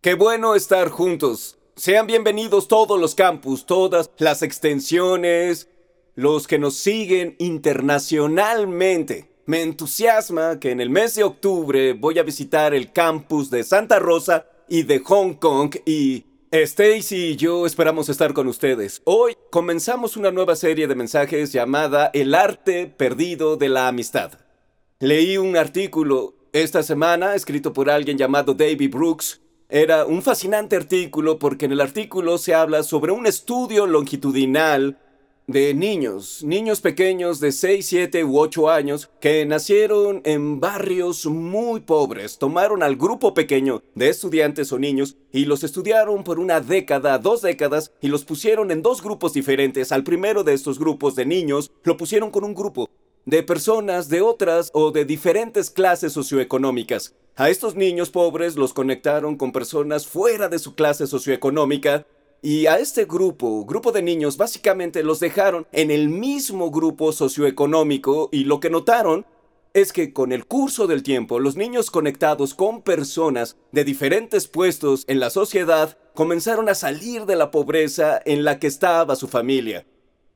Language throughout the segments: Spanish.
Qué bueno estar juntos. Sean bienvenidos todos los campus, todas las extensiones, los que nos siguen internacionalmente. Me entusiasma que en el mes de octubre voy a visitar el campus de Santa Rosa y de Hong Kong y Stacy y yo esperamos estar con ustedes. Hoy comenzamos una nueva serie de mensajes llamada El arte perdido de la amistad. Leí un artículo esta semana escrito por alguien llamado David Brooks era un fascinante artículo porque en el artículo se habla sobre un estudio longitudinal de niños, niños pequeños de 6, 7 u 8 años que nacieron en barrios muy pobres. Tomaron al grupo pequeño de estudiantes o niños y los estudiaron por una década, dos décadas y los pusieron en dos grupos diferentes. Al primero de estos grupos de niños lo pusieron con un grupo de personas de otras o de diferentes clases socioeconómicas. A estos niños pobres los conectaron con personas fuera de su clase socioeconómica y a este grupo, grupo de niños, básicamente los dejaron en el mismo grupo socioeconómico y lo que notaron es que con el curso del tiempo los niños conectados con personas de diferentes puestos en la sociedad comenzaron a salir de la pobreza en la que estaba su familia.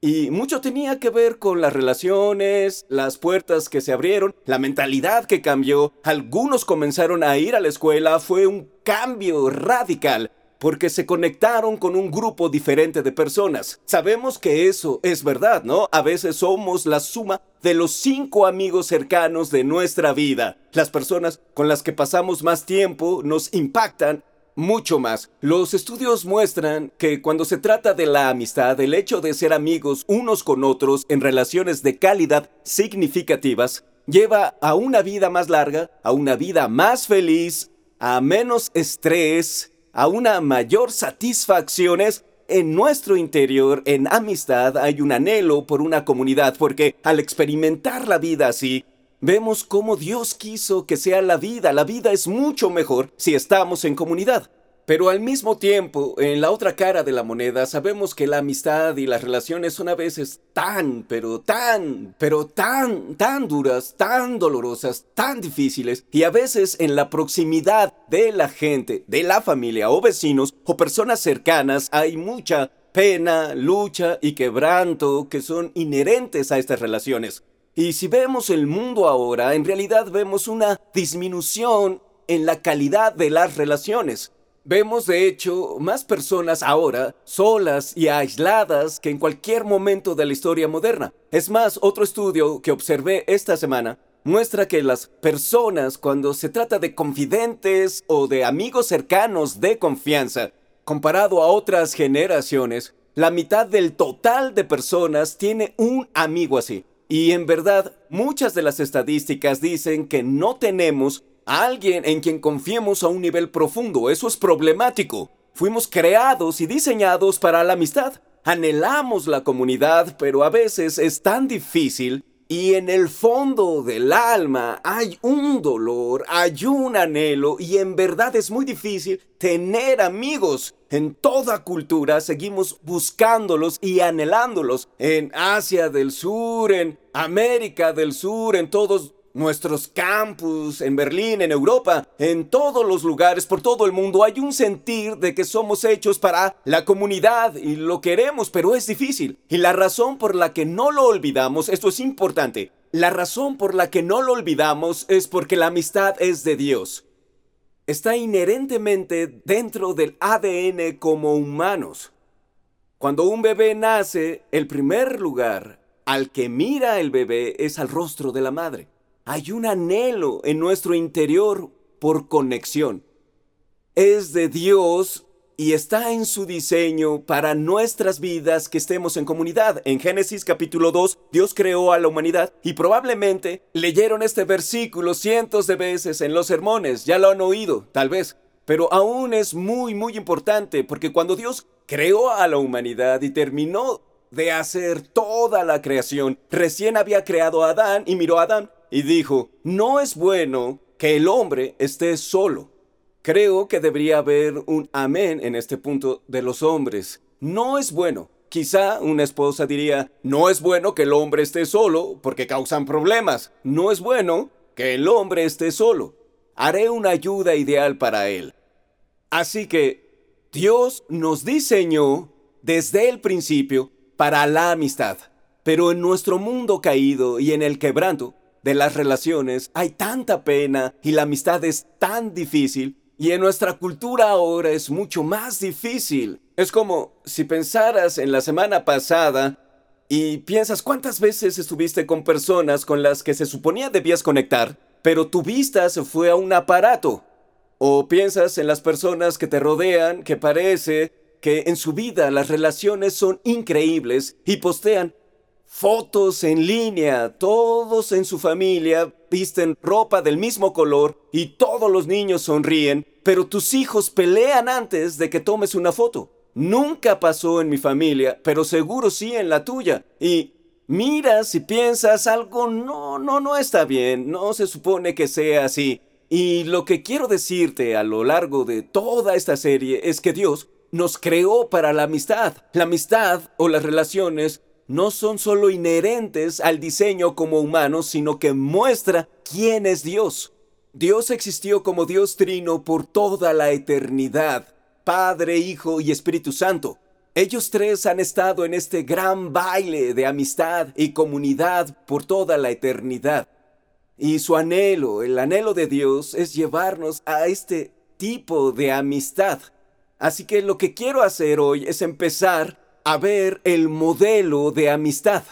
Y mucho tenía que ver con las relaciones, las puertas que se abrieron, la mentalidad que cambió. Algunos comenzaron a ir a la escuela, fue un cambio radical porque se conectaron con un grupo diferente de personas. Sabemos que eso es verdad, ¿no? A veces somos la suma de los cinco amigos cercanos de nuestra vida. Las personas con las que pasamos más tiempo nos impactan mucho más. Los estudios muestran que cuando se trata de la amistad, el hecho de ser amigos unos con otros en relaciones de calidad significativas, lleva a una vida más larga, a una vida más feliz, a menos estrés, a una mayor satisfacción. en nuestro interior, en amistad, hay un anhelo por una comunidad, porque al experimentar la vida así, vemos cómo Dios quiso que sea la vida. La vida es mucho mejor si estamos en comunidad. Pero al mismo tiempo, en la otra cara de la moneda, sabemos que la amistad y las relaciones son a veces tan, pero tan, pero tan, tan duras, tan dolorosas, tan difíciles, y a veces en la proximidad de la gente, de la familia o vecinos o personas cercanas hay mucha pena, lucha y quebranto que son inherentes a estas relaciones. Y si vemos el mundo ahora, en realidad vemos una disminución en la calidad de las relaciones. Vemos de hecho más personas ahora solas y aisladas que en cualquier momento de la historia moderna. Es más, otro estudio que observé esta semana muestra que las personas cuando se trata de confidentes o de amigos cercanos de confianza, comparado a otras generaciones, la mitad del total de personas tiene un amigo así. Y en verdad, muchas de las estadísticas dicen que no tenemos a alguien en quien confiemos a un nivel profundo. Eso es problemático. Fuimos creados y diseñados para la amistad. Anhelamos la comunidad, pero a veces es tan difícil y en el fondo del alma hay un dolor, hay un anhelo y en verdad es muy difícil tener amigos. En toda cultura seguimos buscándolos y anhelándolos. En Asia del Sur, en América del Sur, en todos nuestros campus, en Berlín, en Europa, en todos los lugares, por todo el mundo, hay un sentir de que somos hechos para la comunidad y lo queremos, pero es difícil. Y la razón por la que no lo olvidamos, esto es importante, la razón por la que no lo olvidamos es porque la amistad es de Dios. Está inherentemente dentro del ADN como humanos. Cuando un bebé nace, el primer lugar al que mira el bebé es al rostro de la madre. Hay un anhelo en nuestro interior por conexión. Es de Dios y está en su diseño para nuestras vidas que estemos en comunidad. En Génesis capítulo 2, Dios creó a la humanidad y probablemente leyeron este versículo cientos de veces en los sermones, ya lo han oído, tal vez. Pero aún es muy, muy importante porque cuando Dios creó a la humanidad y terminó de hacer toda la creación, recién había creado a Adán y miró a Adán y dijo, no es bueno que el hombre esté solo. Creo que debería haber un amén en este punto de los hombres. No es bueno. Quizá una esposa diría, no es bueno que el hombre esté solo porque causan problemas. No es bueno que el hombre esté solo. Haré una ayuda ideal para él. Así que Dios nos diseñó desde el principio para la amistad. Pero en nuestro mundo caído y en el quebranto de las relaciones hay tanta pena y la amistad es tan difícil y en nuestra cultura ahora es mucho más difícil. Es como si pensaras en la semana pasada y piensas cuántas veces estuviste con personas con las que se suponía debías conectar, pero tu vista se fue a un aparato. O piensas en las personas que te rodean, que parece que en su vida las relaciones son increíbles y postean fotos en línea, todos en su familia visten ropa del mismo color y todos los niños sonríen, pero tus hijos pelean antes de que tomes una foto. Nunca pasó en mi familia, pero seguro sí en la tuya. Y miras y piensas algo, no, no, no está bien, no se supone que sea así. Y lo que quiero decirte a lo largo de toda esta serie es que Dios nos creó para la amistad. La amistad o las relaciones no son solo inherentes al diseño como humanos, sino que muestra quién es Dios. Dios existió como Dios trino por toda la eternidad, Padre, Hijo y Espíritu Santo. Ellos tres han estado en este gran baile de amistad y comunidad por toda la eternidad. Y su anhelo, el anhelo de Dios, es llevarnos a este tipo de amistad. Así que lo que quiero hacer hoy es empezar a ver el modelo de amistad.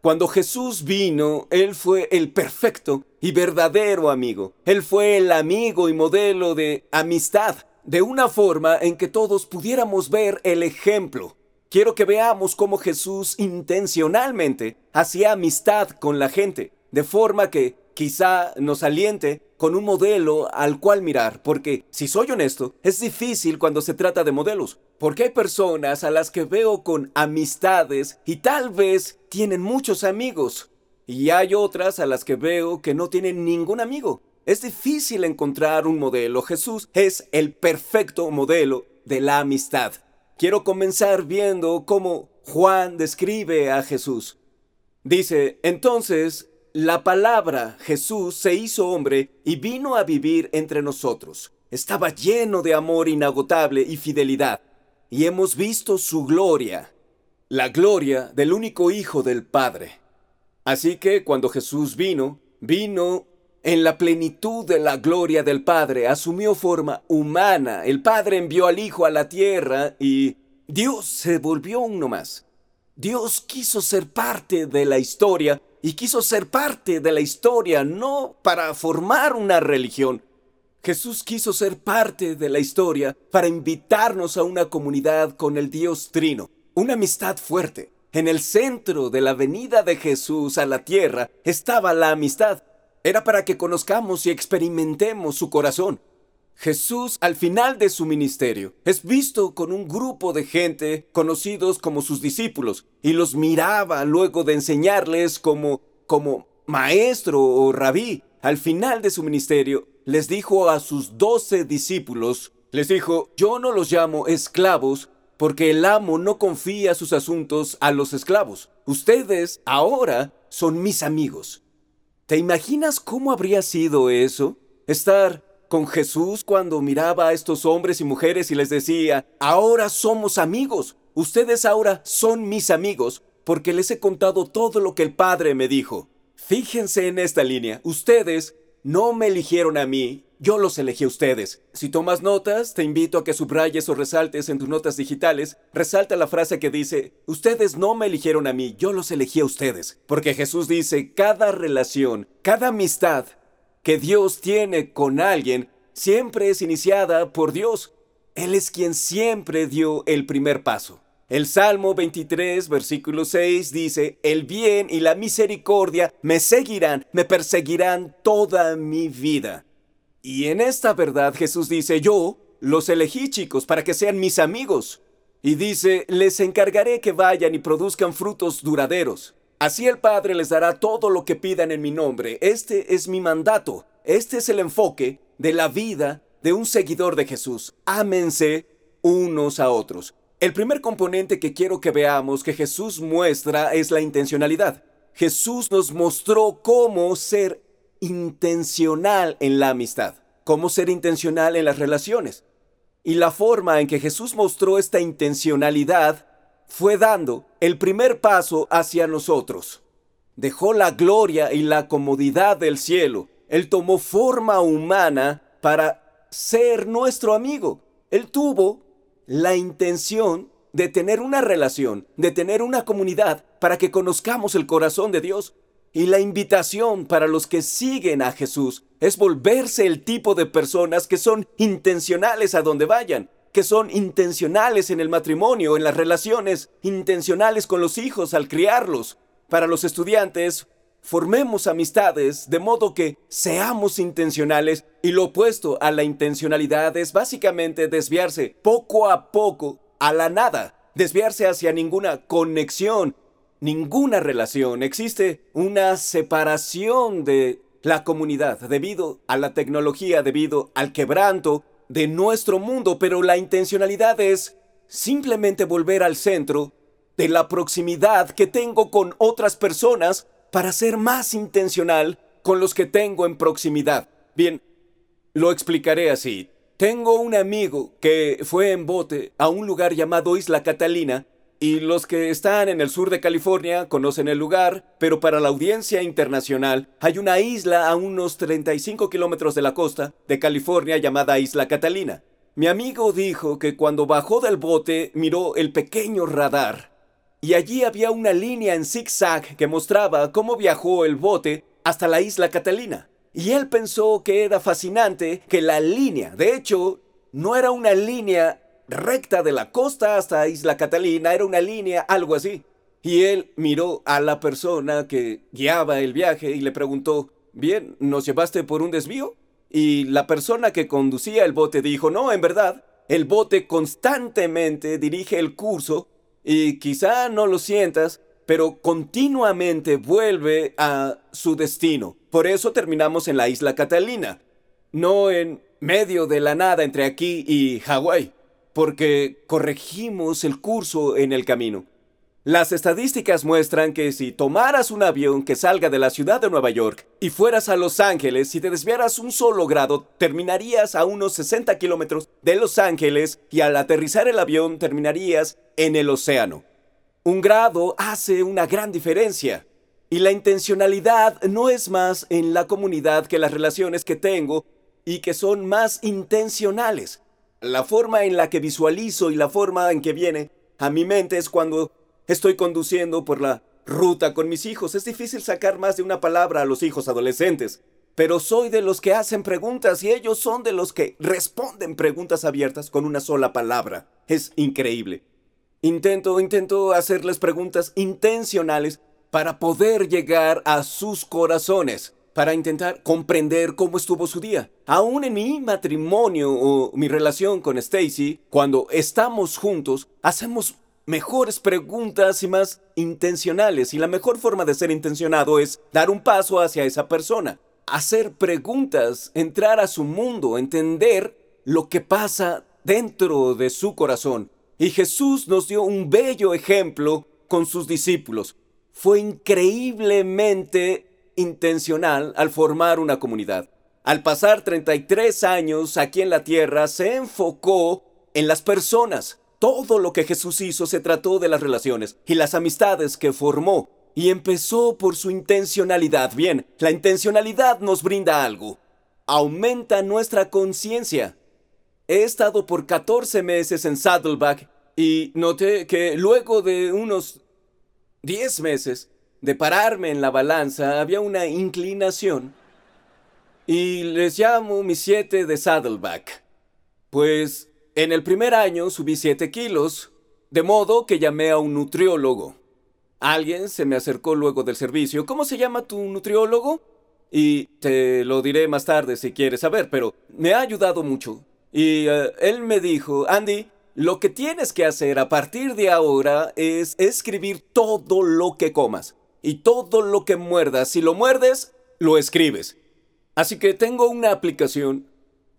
Cuando Jesús vino, Él fue el perfecto y verdadero amigo. Él fue el amigo y modelo de amistad, de una forma en que todos pudiéramos ver el ejemplo. Quiero que veamos cómo Jesús intencionalmente hacía amistad con la gente, de forma que quizá nos aliente con un modelo al cual mirar, porque si soy honesto, es difícil cuando se trata de modelos, porque hay personas a las que veo con amistades y tal vez tienen muchos amigos, y hay otras a las que veo que no tienen ningún amigo. Es difícil encontrar un modelo. Jesús es el perfecto modelo de la amistad. Quiero comenzar viendo cómo Juan describe a Jesús. Dice, entonces la palabra Jesús se hizo hombre y vino a vivir entre nosotros. Estaba lleno de amor inagotable y fidelidad, y hemos visto su gloria, la gloria del único Hijo del Padre. Así que cuando Jesús vino, vino en la plenitud de la gloria del Padre, asumió forma humana. El Padre envió al Hijo a la tierra y Dios se volvió uno más. Dios quiso ser parte de la historia y quiso ser parte de la historia, no para formar una religión. Jesús quiso ser parte de la historia para invitarnos a una comunidad con el Dios Trino, una amistad fuerte. En el centro de la venida de Jesús a la tierra estaba la amistad. Era para que conozcamos y experimentemos su corazón. Jesús, al final de su ministerio, es visto con un grupo de gente conocidos como sus discípulos y los miraba luego de enseñarles como, como maestro o rabí. Al final de su ministerio, les dijo a sus doce discípulos, les dijo, yo no los llamo esclavos porque el amo no confía sus asuntos a los esclavos. Ustedes ahora son mis amigos. ¿Te imaginas cómo habría sido eso? Estar con Jesús cuando miraba a estos hombres y mujeres y les decía, ahora somos amigos, ustedes ahora son mis amigos, porque les he contado todo lo que el Padre me dijo. Fíjense en esta línea, ustedes no me eligieron a mí, yo los elegí a ustedes. Si tomas notas, te invito a que subrayes o resaltes en tus notas digitales, resalta la frase que dice, ustedes no me eligieron a mí, yo los elegí a ustedes. Porque Jesús dice, cada relación, cada amistad que Dios tiene con alguien siempre es iniciada por Dios. Él es quien siempre dio el primer paso. El Salmo 23, versículo 6 dice, El bien y la misericordia me seguirán, me perseguirán toda mi vida. Y en esta verdad Jesús dice, yo los elegí chicos para que sean mis amigos. Y dice, les encargaré que vayan y produzcan frutos duraderos. Así el Padre les dará todo lo que pidan en mi nombre. Este es mi mandato. Este es el enfoque de la vida de un seguidor de Jesús. Ámense unos a otros. El primer componente que quiero que veamos que Jesús muestra es la intencionalidad. Jesús nos mostró cómo ser intencional en la amistad, cómo ser intencional en las relaciones. Y la forma en que Jesús mostró esta intencionalidad fue dando el primer paso hacia nosotros. Dejó la gloria y la comodidad del cielo. Él tomó forma humana para ser nuestro amigo. Él tuvo la intención de tener una relación, de tener una comunidad para que conozcamos el corazón de Dios. Y la invitación para los que siguen a Jesús es volverse el tipo de personas que son intencionales a donde vayan, que son intencionales en el matrimonio, en las relaciones, intencionales con los hijos al criarlos. Para los estudiantes, formemos amistades de modo que seamos intencionales y lo opuesto a la intencionalidad es básicamente desviarse poco a poco a la nada, desviarse hacia ninguna conexión, ninguna relación. Existe una separación de la comunidad debido a la tecnología, debido al quebranto de nuestro mundo, pero la intencionalidad es simplemente volver al centro de la proximidad que tengo con otras personas para ser más intencional con los que tengo en proximidad. Bien, lo explicaré así. Tengo un amigo que fue en bote a un lugar llamado Isla Catalina y los que están en el sur de California conocen el lugar, pero para la audiencia internacional hay una isla a unos 35 kilómetros de la costa de California llamada Isla Catalina. Mi amigo dijo que cuando bajó del bote miró el pequeño radar y allí había una línea en zigzag que mostraba cómo viajó el bote hasta la isla Catalina. Y él pensó que era fascinante que la línea, de hecho, no era una línea recta de la costa hasta Isla Catalina, era una línea, algo así. Y él miró a la persona que guiaba el viaje y le preguntó, bien, ¿nos llevaste por un desvío? Y la persona que conducía el bote dijo, no, en verdad, el bote constantemente dirige el curso y quizá no lo sientas, pero continuamente vuelve a su destino. Por eso terminamos en la isla Catalina, no en medio de la nada entre aquí y Hawái porque corregimos el curso en el camino. Las estadísticas muestran que si tomaras un avión que salga de la ciudad de Nueva York y fueras a Los Ángeles y te desviaras un solo grado, terminarías a unos 60 kilómetros de Los Ángeles y al aterrizar el avión terminarías en el océano. Un grado hace una gran diferencia. Y la intencionalidad no es más en la comunidad que las relaciones que tengo y que son más intencionales. La forma en la que visualizo y la forma en que viene a mi mente es cuando estoy conduciendo por la ruta con mis hijos. Es difícil sacar más de una palabra a los hijos adolescentes. Pero soy de los que hacen preguntas y ellos son de los que responden preguntas abiertas con una sola palabra. Es increíble. Intento, intento hacerles preguntas intencionales para poder llegar a sus corazones para intentar comprender cómo estuvo su día. Aún en mi matrimonio o mi relación con Stacy, cuando estamos juntos, hacemos mejores preguntas y más intencionales. Y la mejor forma de ser intencionado es dar un paso hacia esa persona, hacer preguntas, entrar a su mundo, entender lo que pasa dentro de su corazón. Y Jesús nos dio un bello ejemplo con sus discípulos. Fue increíblemente intencional al formar una comunidad. Al pasar 33 años aquí en la tierra, se enfocó en las personas. Todo lo que Jesús hizo se trató de las relaciones y las amistades que formó. Y empezó por su intencionalidad. Bien, la intencionalidad nos brinda algo. Aumenta nuestra conciencia. He estado por 14 meses en Saddleback y noté que luego de unos 10 meses de pararme en la balanza había una inclinación y les llamo mis siete de Saddleback. Pues en el primer año subí siete kilos, de modo que llamé a un nutriólogo. Alguien se me acercó luego del servicio. ¿Cómo se llama tu nutriólogo? Y te lo diré más tarde si quieres saber, pero me ha ayudado mucho. Y eh, él me dijo, Andy, lo que tienes que hacer a partir de ahora es escribir todo lo que comas y todo lo que muerdas, si lo muerdes, lo escribes. Así que tengo una aplicación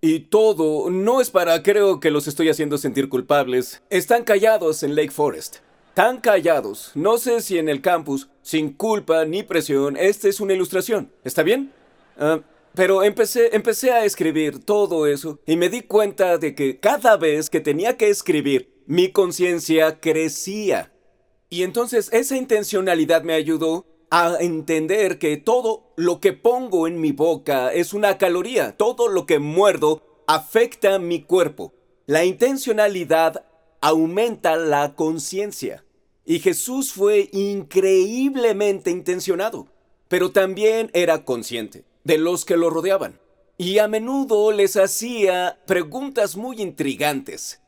y todo no es para, creo que los estoy haciendo sentir culpables. Están callados en Lake Forest. Tan callados. No sé si en el campus, sin culpa ni presión, esta es una ilustración. ¿Está bien? Ah, Pero empecé, empecé a escribir todo eso y me di cuenta de que cada vez que tenía que escribir, mi conciencia crecía. Y entonces esa intencionalidad me ayudó a entender que todo lo que pongo en mi boca es una caloría, todo lo que muerdo afecta mi cuerpo. La intencionalidad aumenta la conciencia. Y Jesús fue increíblemente intencionado, pero también era consciente de los que lo rodeaban. Y a menudo les hacía preguntas muy intrigantes.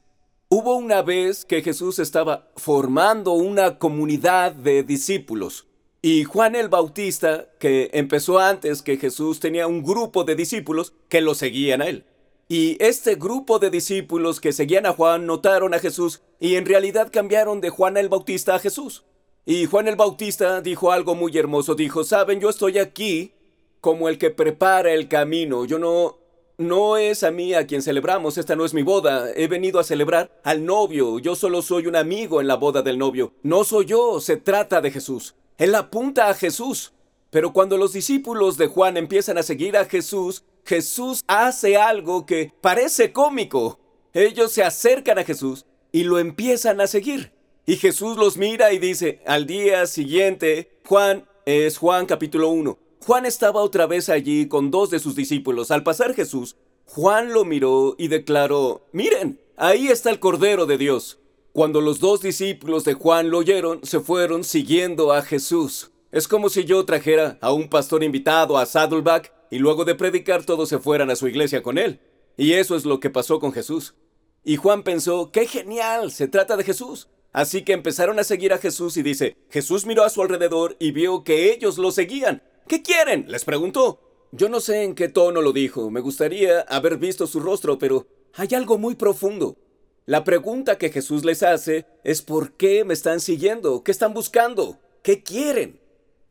Hubo una vez que Jesús estaba formando una comunidad de discípulos y Juan el Bautista, que empezó antes que Jesús, tenía un grupo de discípulos que lo seguían a él. Y este grupo de discípulos que seguían a Juan notaron a Jesús y en realidad cambiaron de Juan el Bautista a Jesús. Y Juan el Bautista dijo algo muy hermoso, dijo, saben, yo estoy aquí como el que prepara el camino, yo no... No es a mí a quien celebramos, esta no es mi boda, he venido a celebrar al novio, yo solo soy un amigo en la boda del novio, no soy yo, se trata de Jesús. Él apunta a Jesús. Pero cuando los discípulos de Juan empiezan a seguir a Jesús, Jesús hace algo que parece cómico. Ellos se acercan a Jesús y lo empiezan a seguir. Y Jesús los mira y dice, al día siguiente, Juan es Juan capítulo 1. Juan estaba otra vez allí con dos de sus discípulos. Al pasar Jesús, Juan lo miró y declaró, miren, ahí está el Cordero de Dios. Cuando los dos discípulos de Juan lo oyeron, se fueron siguiendo a Jesús. Es como si yo trajera a un pastor invitado a Saddleback y luego de predicar todos se fueran a su iglesia con él. Y eso es lo que pasó con Jesús. Y Juan pensó, ¡qué genial! Se trata de Jesús. Así que empezaron a seguir a Jesús y dice, Jesús miró a su alrededor y vio que ellos lo seguían. ¿Qué quieren? les preguntó. Yo no sé en qué tono lo dijo, me gustaría haber visto su rostro, pero hay algo muy profundo. La pregunta que Jesús les hace es ¿por qué me están siguiendo? ¿Qué están buscando? ¿Qué quieren?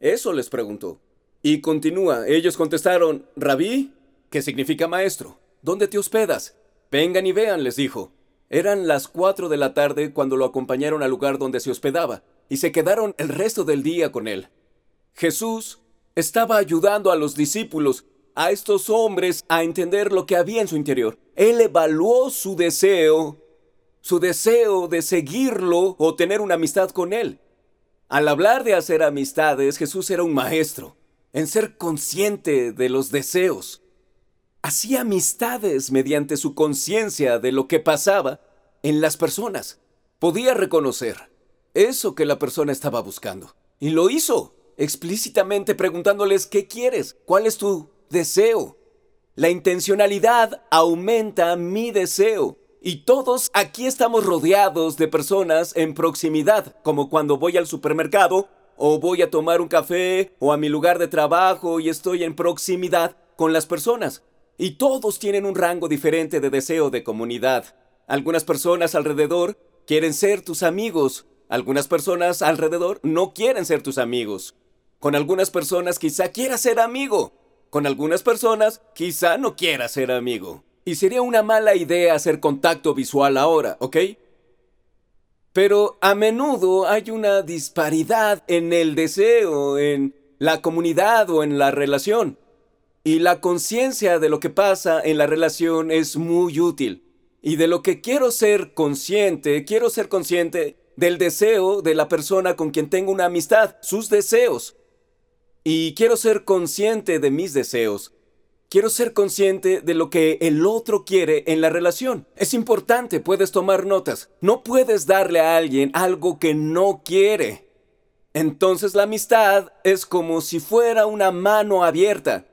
Eso les preguntó. Y continúa, ellos contestaron, Rabí, que significa maestro, ¿dónde te hospedas? Vengan y vean, les dijo. Eran las cuatro de la tarde cuando lo acompañaron al lugar donde se hospedaba, y se quedaron el resto del día con él. Jesús estaba ayudando a los discípulos, a estos hombres, a entender lo que había en su interior. Él evaluó su deseo su deseo de seguirlo o tener una amistad con él. Al hablar de hacer amistades, Jesús era un maestro en ser consciente de los deseos. Hacía amistades mediante su conciencia de lo que pasaba en las personas. Podía reconocer eso que la persona estaba buscando. Y lo hizo, explícitamente preguntándoles ¿qué quieres? ¿Cuál es tu deseo? La intencionalidad aumenta mi deseo. Y todos aquí estamos rodeados de personas en proximidad, como cuando voy al supermercado o voy a tomar un café o a mi lugar de trabajo y estoy en proximidad con las personas. Y todos tienen un rango diferente de deseo de comunidad. Algunas personas alrededor quieren ser tus amigos, algunas personas alrededor no quieren ser tus amigos. Con algunas personas quizá quieras ser amigo, con algunas personas quizá no quieras ser amigo. Y sería una mala idea hacer contacto visual ahora, ¿ok? Pero a menudo hay una disparidad en el deseo, en la comunidad o en la relación. Y la conciencia de lo que pasa en la relación es muy útil. Y de lo que quiero ser consciente, quiero ser consciente del deseo de la persona con quien tengo una amistad, sus deseos. Y quiero ser consciente de mis deseos. Quiero ser consciente de lo que el otro quiere en la relación. Es importante, puedes tomar notas. No puedes darle a alguien algo que no quiere. Entonces la amistad es como si fuera una mano abierta.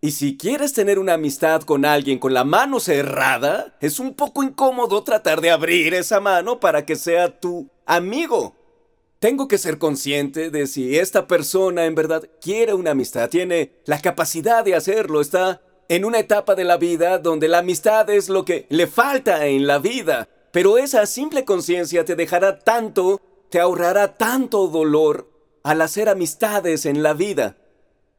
Y si quieres tener una amistad con alguien con la mano cerrada, es un poco incómodo tratar de abrir esa mano para que sea tu amigo. Tengo que ser consciente de si esta persona en verdad quiere una amistad, tiene la capacidad de hacerlo, está en una etapa de la vida donde la amistad es lo que le falta en la vida. Pero esa simple conciencia te dejará tanto, te ahorrará tanto dolor al hacer amistades en la vida.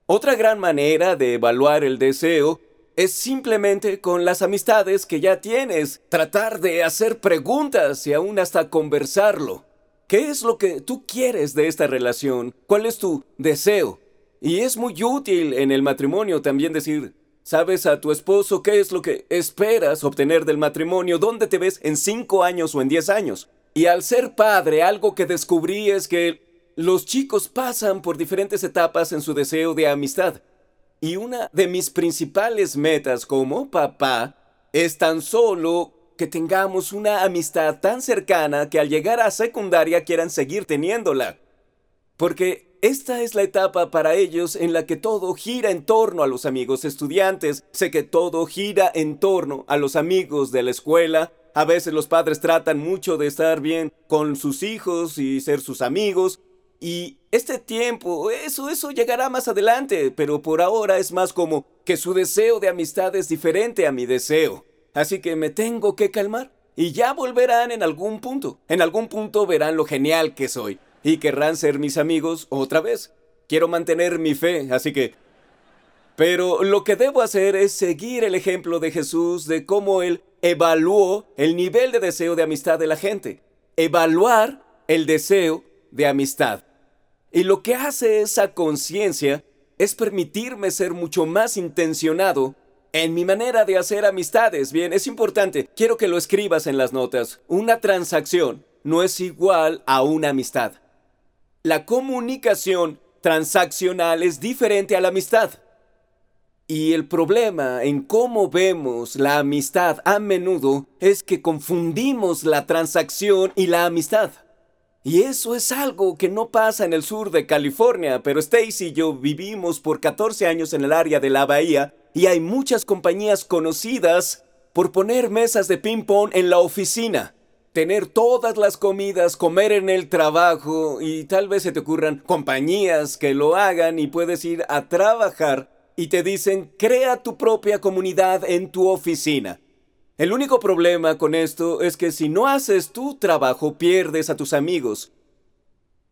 Otra gran manera de evaluar el deseo es simplemente con las amistades que ya tienes, tratar de hacer preguntas y aún hasta conversarlo. ¿Qué es lo que tú quieres de esta relación? ¿Cuál es tu deseo? Y es muy útil en el matrimonio también decir, Sabes a tu esposo qué es lo que esperas obtener del matrimonio, dónde te ves en cinco años o en diez años. Y al ser padre, algo que descubrí es que los chicos pasan por diferentes etapas en su deseo de amistad. Y una de mis principales metas como papá es tan solo que tengamos una amistad tan cercana que al llegar a secundaria quieran seguir teniéndola. Porque esta es la etapa para ellos en la que todo gira en torno a los amigos estudiantes. Sé que todo gira en torno a los amigos de la escuela. A veces los padres tratan mucho de estar bien con sus hijos y ser sus amigos. Y este tiempo, eso, eso llegará más adelante, pero por ahora es más como que su deseo de amistad es diferente a mi deseo. Así que me tengo que calmar. Y ya volverán en algún punto. En algún punto verán lo genial que soy. Y querrán ser mis amigos otra vez. Quiero mantener mi fe, así que... Pero lo que debo hacer es seguir el ejemplo de Jesús de cómo Él evaluó el nivel de deseo de amistad de la gente. Evaluar el deseo de amistad. Y lo que hace esa conciencia es permitirme ser mucho más intencionado en mi manera de hacer amistades. Bien, es importante, quiero que lo escribas en las notas. Una transacción no es igual a una amistad. La comunicación transaccional es diferente a la amistad. Y el problema en cómo vemos la amistad a menudo es que confundimos la transacción y la amistad. Y eso es algo que no pasa en el sur de California, pero Stacy y yo vivimos por 14 años en el área de la bahía y hay muchas compañías conocidas por poner mesas de ping-pong en la oficina, tener todas las comidas, comer en el trabajo y tal vez se te ocurran compañías que lo hagan y puedes ir a trabajar y te dicen crea tu propia comunidad en tu oficina. El único problema con esto es que si no haces tu trabajo pierdes a tus amigos.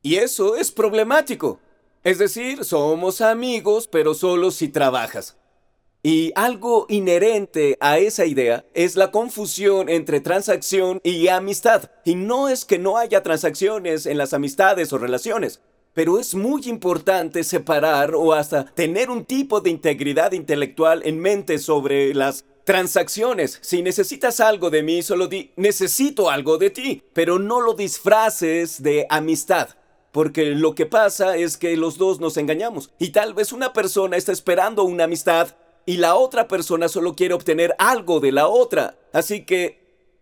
Y eso es problemático. Es decir, somos amigos, pero solo si trabajas. Y algo inherente a esa idea es la confusión entre transacción y amistad. Y no es que no haya transacciones en las amistades o relaciones, pero es muy importante separar o hasta tener un tipo de integridad intelectual en mente sobre las Transacciones. Si necesitas algo de mí, solo di necesito algo de ti, pero no lo disfraces de amistad. Porque lo que pasa es que los dos nos engañamos. Y tal vez una persona está esperando una amistad y la otra persona solo quiere obtener algo de la otra. Así que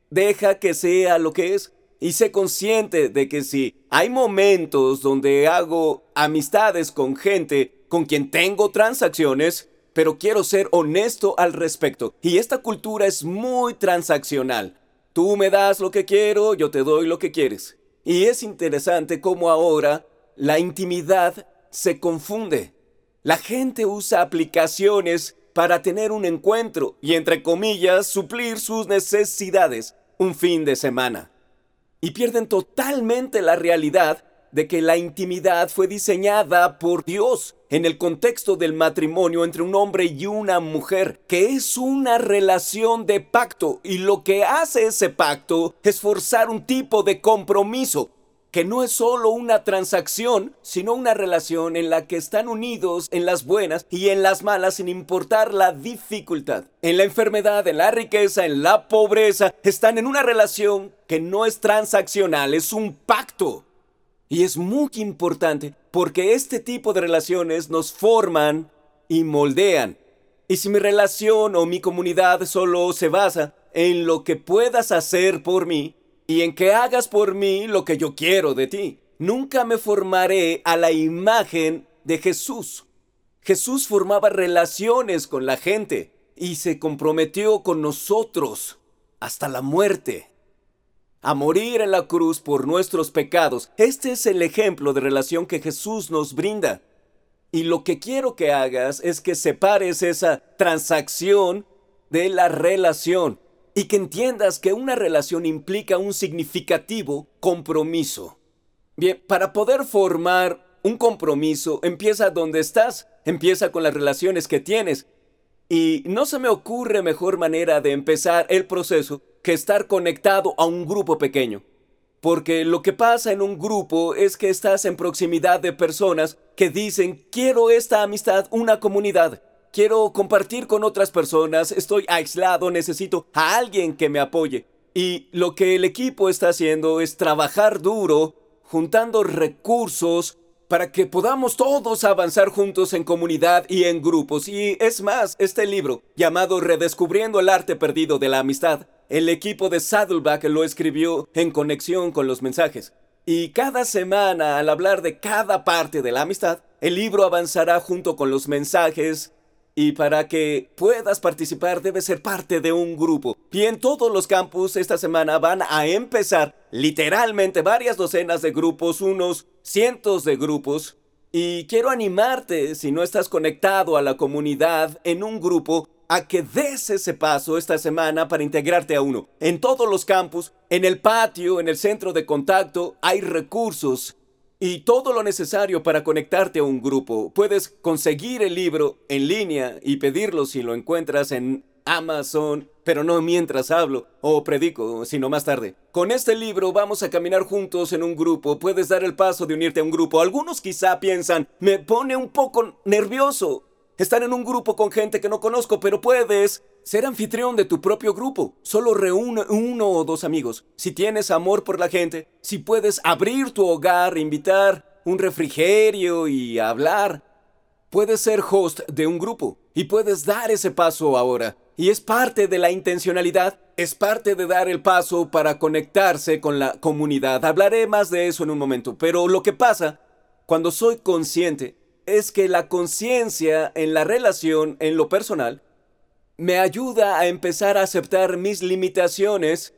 deja que sea lo que es. Y sé consciente de que si hay momentos donde hago amistades con gente con quien tengo transacciones, pero quiero ser honesto al respecto. Y esta cultura es muy transaccional. Tú me das lo que quiero, yo te doy lo que quieres. Y es interesante cómo ahora la intimidad se confunde. La gente usa aplicaciones para tener un encuentro y, entre comillas, suplir sus necesidades un fin de semana. Y pierden totalmente la realidad de que la intimidad fue diseñada por Dios en el contexto del matrimonio entre un hombre y una mujer, que es una relación de pacto y lo que hace ese pacto es forzar un tipo de compromiso que no es solo una transacción, sino una relación en la que están unidos en las buenas y en las malas sin importar la dificultad. En la enfermedad, en la riqueza, en la pobreza, están en una relación que no es transaccional, es un pacto. Y es muy importante porque este tipo de relaciones nos forman y moldean. Y si mi relación o mi comunidad solo se basa en lo que puedas hacer por mí y en que hagas por mí lo que yo quiero de ti, nunca me formaré a la imagen de Jesús. Jesús formaba relaciones con la gente y se comprometió con nosotros hasta la muerte a morir en la cruz por nuestros pecados. Este es el ejemplo de relación que Jesús nos brinda. Y lo que quiero que hagas es que separes esa transacción de la relación y que entiendas que una relación implica un significativo compromiso. Bien, para poder formar un compromiso empieza donde estás, empieza con las relaciones que tienes. Y no se me ocurre mejor manera de empezar el proceso que estar conectado a un grupo pequeño. Porque lo que pasa en un grupo es que estás en proximidad de personas que dicen quiero esta amistad, una comunidad. Quiero compartir con otras personas, estoy aislado, necesito a alguien que me apoye. Y lo que el equipo está haciendo es trabajar duro, juntando recursos para que podamos todos avanzar juntos en comunidad y en grupos. Y es más, este libro, llamado Redescubriendo el arte perdido de la amistad, el equipo de Saddleback lo escribió en conexión con los mensajes. Y cada semana, al hablar de cada parte de la amistad, el libro avanzará junto con los mensajes y para que puedas participar debes ser parte de un grupo. Y en todos los campus esta semana van a empezar literalmente varias docenas de grupos, unos cientos de grupos. Y quiero animarte, si no estás conectado a la comunidad en un grupo, a que des ese paso esta semana para integrarte a uno. En todos los campus, en el patio, en el centro de contacto, hay recursos y todo lo necesario para conectarte a un grupo. Puedes conseguir el libro en línea y pedirlo si lo encuentras en Amazon, pero no mientras hablo o predico, sino más tarde. Con este libro vamos a caminar juntos en un grupo. Puedes dar el paso de unirte a un grupo. Algunos quizá piensan, me pone un poco nervioso estar en un grupo con gente que no conozco, pero puedes ser anfitrión de tu propio grupo. Solo reúne uno o dos amigos. Si tienes amor por la gente, si puedes abrir tu hogar, invitar un refrigerio y hablar, puedes ser host de un grupo y puedes dar ese paso ahora. Y es parte de la intencionalidad, es parte de dar el paso para conectarse con la comunidad. Hablaré más de eso en un momento, pero lo que pasa cuando soy consciente es que la conciencia en la relación, en lo personal, me ayuda a empezar a aceptar mis limitaciones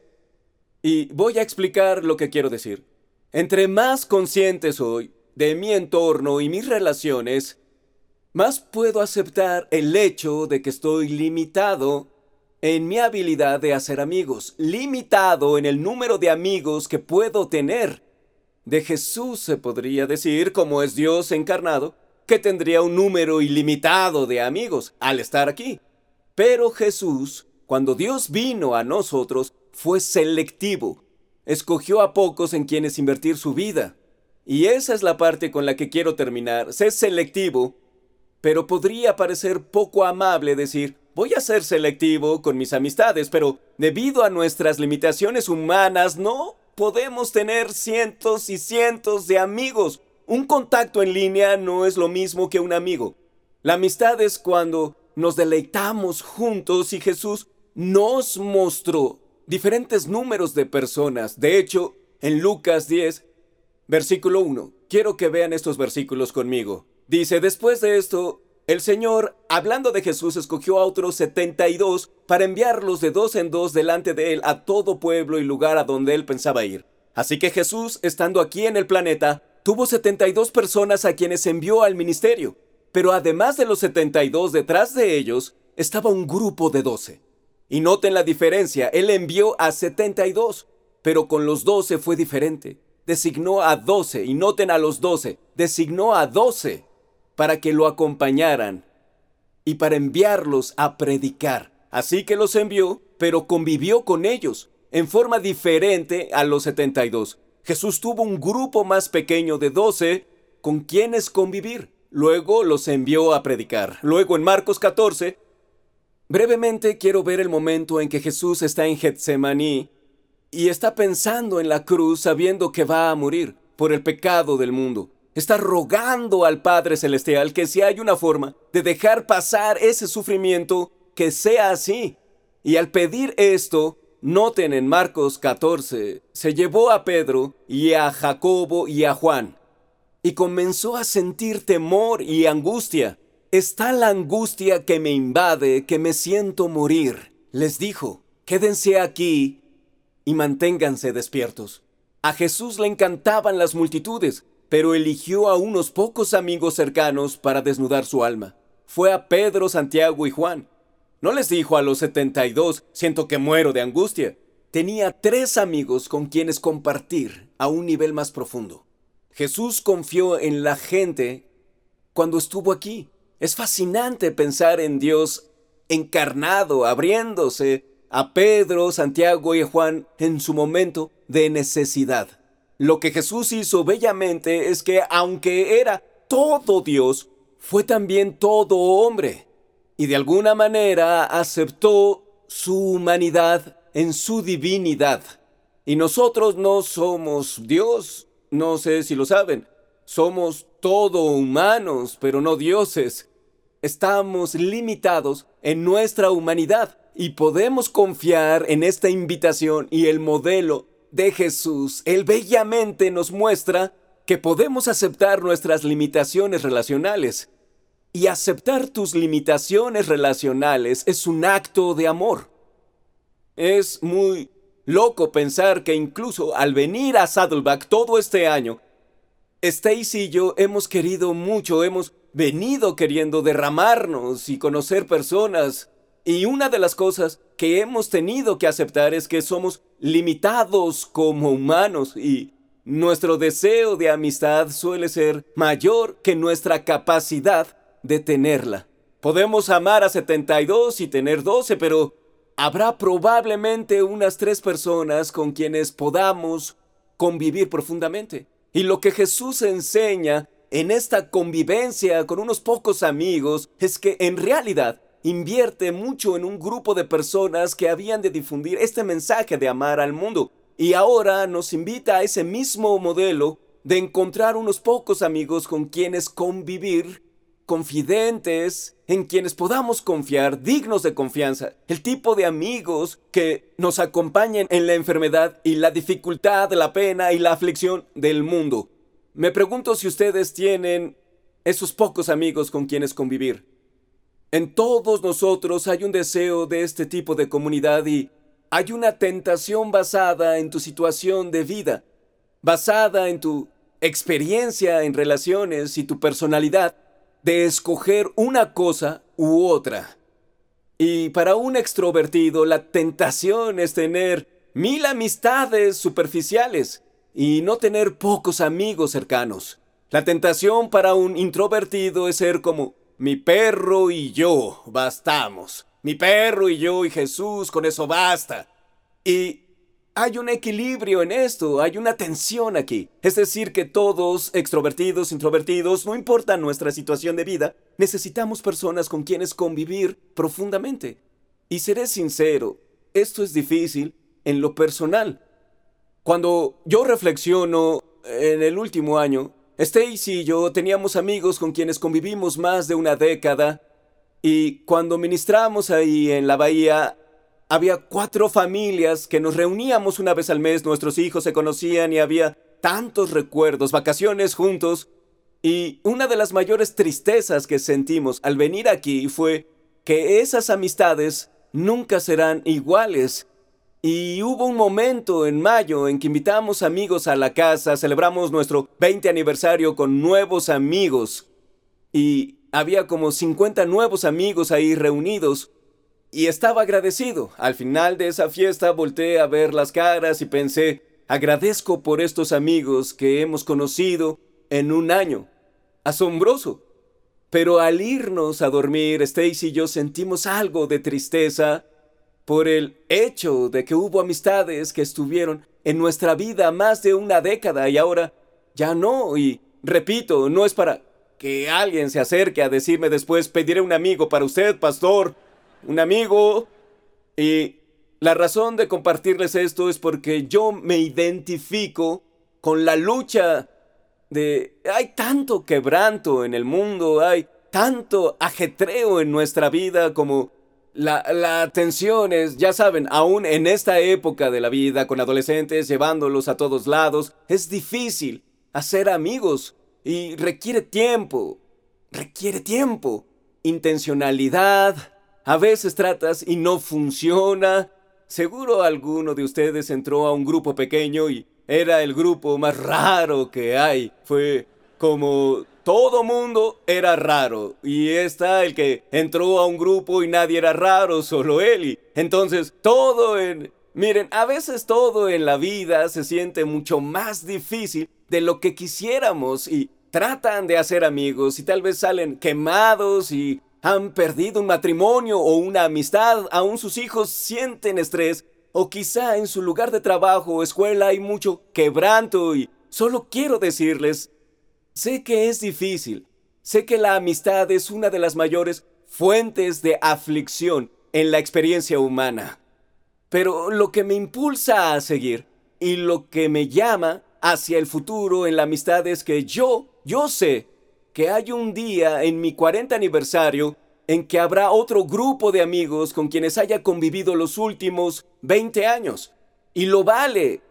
y voy a explicar lo que quiero decir. Entre más consciente soy de mi entorno y mis relaciones, más puedo aceptar el hecho de que estoy limitado en mi habilidad de hacer amigos, limitado en el número de amigos que puedo tener. De Jesús se podría decir, como es Dios encarnado, que tendría un número ilimitado de amigos al estar aquí. Pero Jesús, cuando Dios vino a nosotros, fue selectivo. Escogió a pocos en quienes invertir su vida. Y esa es la parte con la que quiero terminar. Sé selectivo, pero podría parecer poco amable decir, voy a ser selectivo con mis amistades, pero debido a nuestras limitaciones humanas no podemos tener cientos y cientos de amigos. Un contacto en línea no es lo mismo que un amigo. La amistad es cuando nos deleitamos juntos y Jesús nos mostró diferentes números de personas. De hecho, en Lucas 10, versículo 1, quiero que vean estos versículos conmigo. Dice, después de esto, el Señor, hablando de Jesús, escogió a otros 72 para enviarlos de dos en dos delante de él a todo pueblo y lugar a donde él pensaba ir. Así que Jesús, estando aquí en el planeta, tuvo 72 personas a quienes envió al ministerio, pero además de los 72 detrás de ellos estaba un grupo de 12. Y noten la diferencia, él envió a 72, pero con los 12 fue diferente. Designó a 12, y noten a los 12, designó a 12 para que lo acompañaran y para enviarlos a predicar. Así que los envió, pero convivió con ellos en forma diferente a los 72. Jesús tuvo un grupo más pequeño de doce con quienes convivir. Luego los envió a predicar. Luego en Marcos 14, brevemente quiero ver el momento en que Jesús está en Getsemaní y está pensando en la cruz sabiendo que va a morir por el pecado del mundo. Está rogando al Padre Celestial que si hay una forma de dejar pasar ese sufrimiento, que sea así. Y al pedir esto, Noten en Marcos 14, se llevó a Pedro y a Jacobo y a Juan, y comenzó a sentir temor y angustia. Está la angustia que me invade, que me siento morir. Les dijo, quédense aquí y manténganse despiertos. A Jesús le encantaban las multitudes, pero eligió a unos pocos amigos cercanos para desnudar su alma. Fue a Pedro, Santiago y Juan, no les dijo a los 72, siento que muero de angustia. Tenía tres amigos con quienes compartir a un nivel más profundo. Jesús confió en la gente cuando estuvo aquí. Es fascinante pensar en Dios encarnado, abriéndose a Pedro, Santiago y Juan en su momento de necesidad. Lo que Jesús hizo bellamente es que aunque era todo Dios, fue también todo hombre. Y de alguna manera aceptó su humanidad en su divinidad. Y nosotros no somos Dios, no sé si lo saben, somos todo humanos, pero no dioses. Estamos limitados en nuestra humanidad y podemos confiar en esta invitación y el modelo de Jesús. Él bellamente nos muestra que podemos aceptar nuestras limitaciones relacionales. Y aceptar tus limitaciones relacionales es un acto de amor. Es muy loco pensar que incluso al venir a Saddleback todo este año, Stacy y yo hemos querido mucho, hemos venido queriendo derramarnos y conocer personas. Y una de las cosas que hemos tenido que aceptar es que somos limitados como humanos y nuestro deseo de amistad suele ser mayor que nuestra capacidad de tenerla. Podemos amar a 72 y tener 12, pero habrá probablemente unas tres personas con quienes podamos convivir profundamente. Y lo que Jesús enseña en esta convivencia con unos pocos amigos es que en realidad invierte mucho en un grupo de personas que habían de difundir este mensaje de amar al mundo. Y ahora nos invita a ese mismo modelo de encontrar unos pocos amigos con quienes convivir confidentes, en quienes podamos confiar, dignos de confianza, el tipo de amigos que nos acompañen en la enfermedad y la dificultad, la pena y la aflicción del mundo. Me pregunto si ustedes tienen esos pocos amigos con quienes convivir. En todos nosotros hay un deseo de este tipo de comunidad y hay una tentación basada en tu situación de vida, basada en tu experiencia en relaciones y tu personalidad de escoger una cosa u otra. Y para un extrovertido la tentación es tener mil amistades superficiales y no tener pocos amigos cercanos. La tentación para un introvertido es ser como mi perro y yo, bastamos. Mi perro y yo y Jesús, con eso basta. Y hay un equilibrio en esto, hay una tensión aquí. Es decir, que todos, extrovertidos, introvertidos, no importa nuestra situación de vida, necesitamos personas con quienes convivir profundamente. Y seré sincero, esto es difícil en lo personal. Cuando yo reflexiono en el último año, Stacy y yo teníamos amigos con quienes convivimos más de una década y cuando ministramos ahí en la bahía había cuatro familias que nos reuníamos una vez al mes, nuestros hijos se conocían y había tantos recuerdos, vacaciones juntos. Y una de las mayores tristezas que sentimos al venir aquí fue que esas amistades nunca serán iguales. Y hubo un momento en mayo en que invitamos amigos a la casa, celebramos nuestro 20 aniversario con nuevos amigos. Y había como 50 nuevos amigos ahí reunidos y estaba agradecido. Al final de esa fiesta volteé a ver las caras y pensé, agradezco por estos amigos que hemos conocido en un año. Asombroso. Pero al irnos a dormir, Stacy y yo sentimos algo de tristeza por el hecho de que hubo amistades que estuvieron en nuestra vida más de una década y ahora ya no. Y repito, no es para que alguien se acerque a decirme después, pediré un amigo para usted, pastor un amigo. Y la razón de compartirles esto es porque yo me identifico con la lucha de... Hay tanto quebranto en el mundo, hay tanto ajetreo en nuestra vida como la, la, tensión es, ya saben, aún en esta época de la vida, con adolescentes llevándolos a todos lados, es difícil hacer amigos y requiere tiempo, requiere tiempo, intencionalidad, a veces tratas y no funciona. Seguro alguno de ustedes entró a un grupo pequeño y era el grupo más raro que hay. Fue como todo mundo era raro. Y está el que entró a un grupo y nadie era raro, solo él. Y entonces todo en... Miren, a veces todo en la vida se siente mucho más difícil de lo que quisiéramos y tratan de hacer amigos y tal vez salen quemados y han perdido un matrimonio o una amistad, aún sus hijos sienten estrés, o quizá en su lugar de trabajo o escuela hay mucho quebranto y solo quiero decirles, sé que es difícil, sé que la amistad es una de las mayores fuentes de aflicción en la experiencia humana. Pero lo que me impulsa a seguir y lo que me llama hacia el futuro en la amistad es que yo, yo sé que hay un día en mi 40 aniversario en que habrá otro grupo de amigos con quienes haya convivido los últimos 20 años. Y lo vale.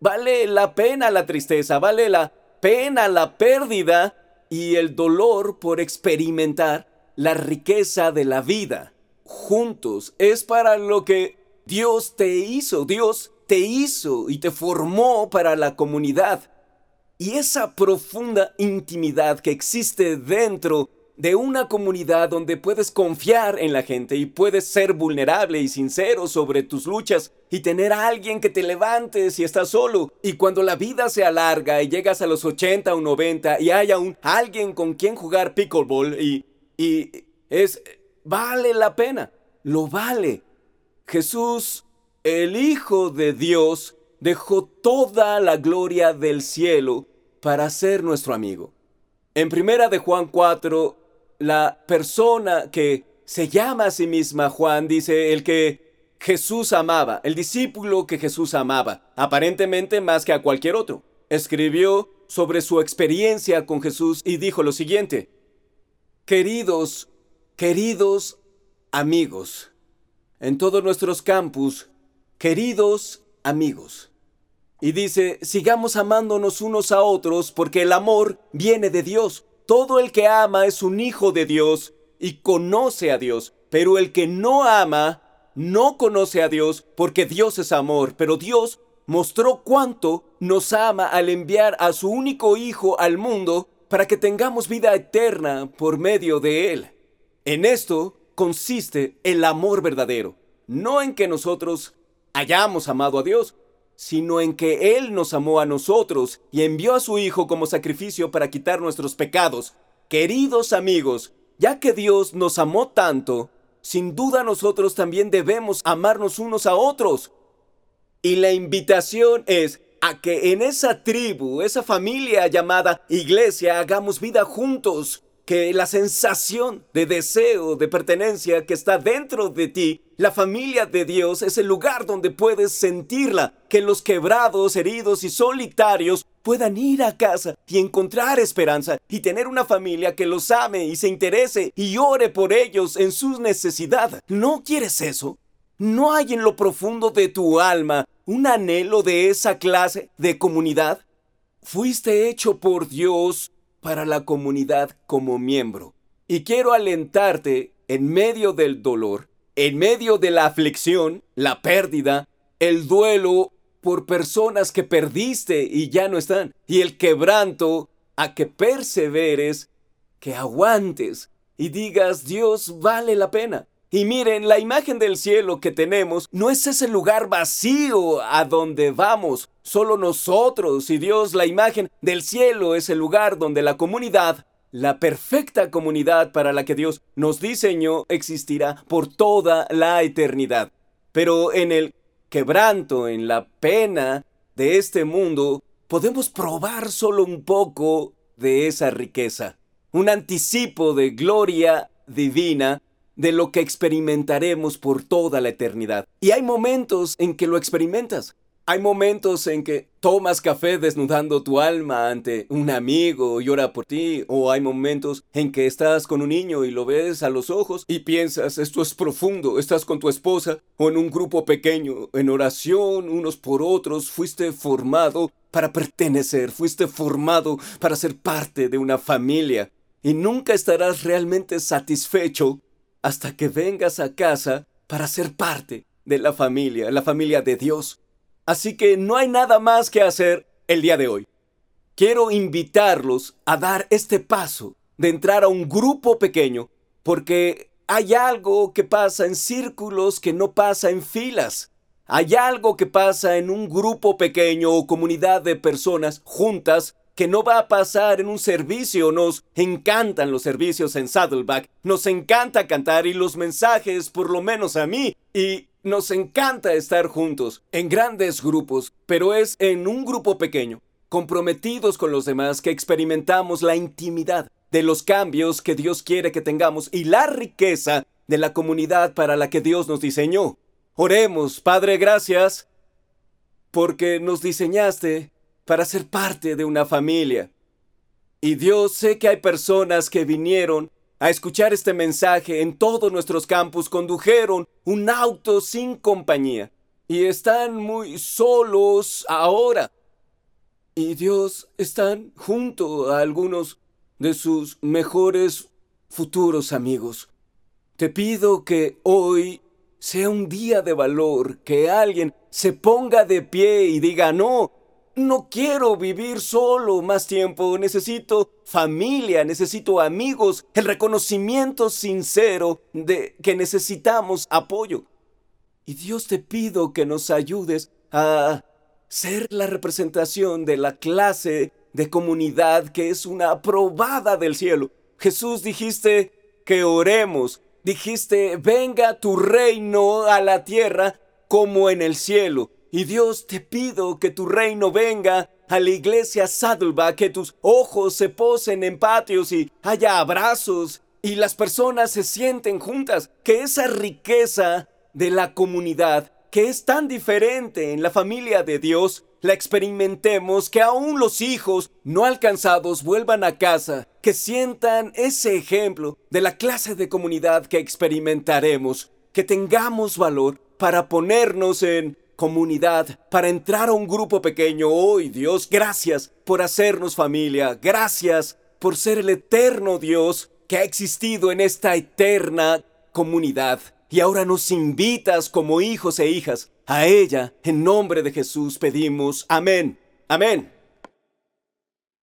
Vale la pena la tristeza, vale la pena la pérdida y el dolor por experimentar la riqueza de la vida. Juntos es para lo que Dios te hizo. Dios te hizo y te formó para la comunidad. Y esa profunda intimidad que existe dentro de una comunidad donde puedes confiar en la gente y puedes ser vulnerable y sincero sobre tus luchas y tener a alguien que te levante si estás solo. Y cuando la vida se alarga y llegas a los 80 o 90 y hay aún alguien con quien jugar pickleball y, y es, vale la pena, lo vale. Jesús, el Hijo de Dios, dejó toda la gloria del cielo para ser nuestro amigo. En primera de Juan 4, la persona que se llama a sí misma Juan dice el que Jesús amaba, el discípulo que Jesús amaba, aparentemente más que a cualquier otro. Escribió sobre su experiencia con Jesús y dijo lo siguiente, Queridos, queridos amigos, en todos nuestros campus, queridos amigos. Y dice, sigamos amándonos unos a otros porque el amor viene de Dios. Todo el que ama es un hijo de Dios y conoce a Dios, pero el que no ama no conoce a Dios porque Dios es amor, pero Dios mostró cuánto nos ama al enviar a su único Hijo al mundo para que tengamos vida eterna por medio de Él. En esto consiste el amor verdadero, no en que nosotros hayamos amado a Dios, sino en que Él nos amó a nosotros y envió a su Hijo como sacrificio para quitar nuestros pecados. Queridos amigos, ya que Dios nos amó tanto, sin duda nosotros también debemos amarnos unos a otros. Y la invitación es a que en esa tribu, esa familia llamada iglesia, hagamos vida juntos, que la sensación de deseo, de pertenencia que está dentro de ti, la familia de Dios es el lugar donde puedes sentirla, que los quebrados, heridos y solitarios puedan ir a casa y encontrar esperanza y tener una familia que los ame y se interese y ore por ellos en sus necesidades. ¿No quieres eso? ¿No hay en lo profundo de tu alma un anhelo de esa clase de comunidad? Fuiste hecho por Dios para la comunidad como miembro. Y quiero alentarte en medio del dolor, en medio de la aflicción, la pérdida, el duelo por personas que perdiste y ya no están, y el quebranto a que perseveres, que aguantes y digas, Dios vale la pena. Y miren, la imagen del cielo que tenemos no es ese lugar vacío a donde vamos, solo nosotros y Dios. La imagen del cielo es el lugar donde la comunidad, la perfecta comunidad para la que Dios nos diseñó, existirá por toda la eternidad. Pero en el quebranto, en la pena de este mundo, podemos probar solo un poco de esa riqueza. Un anticipo de gloria divina de lo que experimentaremos por toda la eternidad. Y hay momentos en que lo experimentas. Hay momentos en que tomas café desnudando tu alma ante un amigo y ora por ti, o hay momentos en que estás con un niño y lo ves a los ojos y piensas, esto es profundo, estás con tu esposa o en un grupo pequeño, en oración unos por otros, fuiste formado para pertenecer, fuiste formado para ser parte de una familia y nunca estarás realmente satisfecho hasta que vengas a casa para ser parte de la familia, la familia de Dios. Así que no hay nada más que hacer el día de hoy. Quiero invitarlos a dar este paso de entrar a un grupo pequeño, porque hay algo que pasa en círculos que no pasa en filas. Hay algo que pasa en un grupo pequeño o comunidad de personas juntas que no va a pasar en un servicio. Nos encantan los servicios en Saddleback, nos encanta cantar y los mensajes, por lo menos a mí, y nos encanta estar juntos, en grandes grupos, pero es en un grupo pequeño, comprometidos con los demás, que experimentamos la intimidad, de los cambios que Dios quiere que tengamos y la riqueza de la comunidad para la que Dios nos diseñó. Oremos, Padre, gracias, porque nos diseñaste para ser parte de una familia. Y Dios, sé que hay personas que vinieron a escuchar este mensaje en todos nuestros campus, condujeron un auto sin compañía y están muy solos ahora. Y Dios están junto a algunos de sus mejores futuros amigos. Te pido que hoy sea un día de valor, que alguien se ponga de pie y diga, no, no quiero vivir solo más tiempo, necesito familia, necesito amigos, el reconocimiento sincero de que necesitamos apoyo. Y Dios te pido que nos ayudes a ser la representación de la clase de comunidad que es una aprobada del cielo. Jesús dijiste que oremos, dijiste, venga tu reino a la tierra como en el cielo. Y Dios te pido que tu reino venga a la iglesia Saddleback, que tus ojos se posen en patios y haya abrazos y las personas se sienten juntas, que esa riqueza de la comunidad, que es tan diferente en la familia de Dios, la experimentemos, que aún los hijos no alcanzados vuelvan a casa, que sientan ese ejemplo de la clase de comunidad que experimentaremos, que tengamos valor para ponernos en comunidad, para entrar a un grupo pequeño. Hoy, Dios, gracias por hacernos familia. Gracias por ser el eterno Dios que ha existido en esta eterna comunidad. Y ahora nos invitas como hijos e hijas a ella. En nombre de Jesús pedimos. Amén. Amén.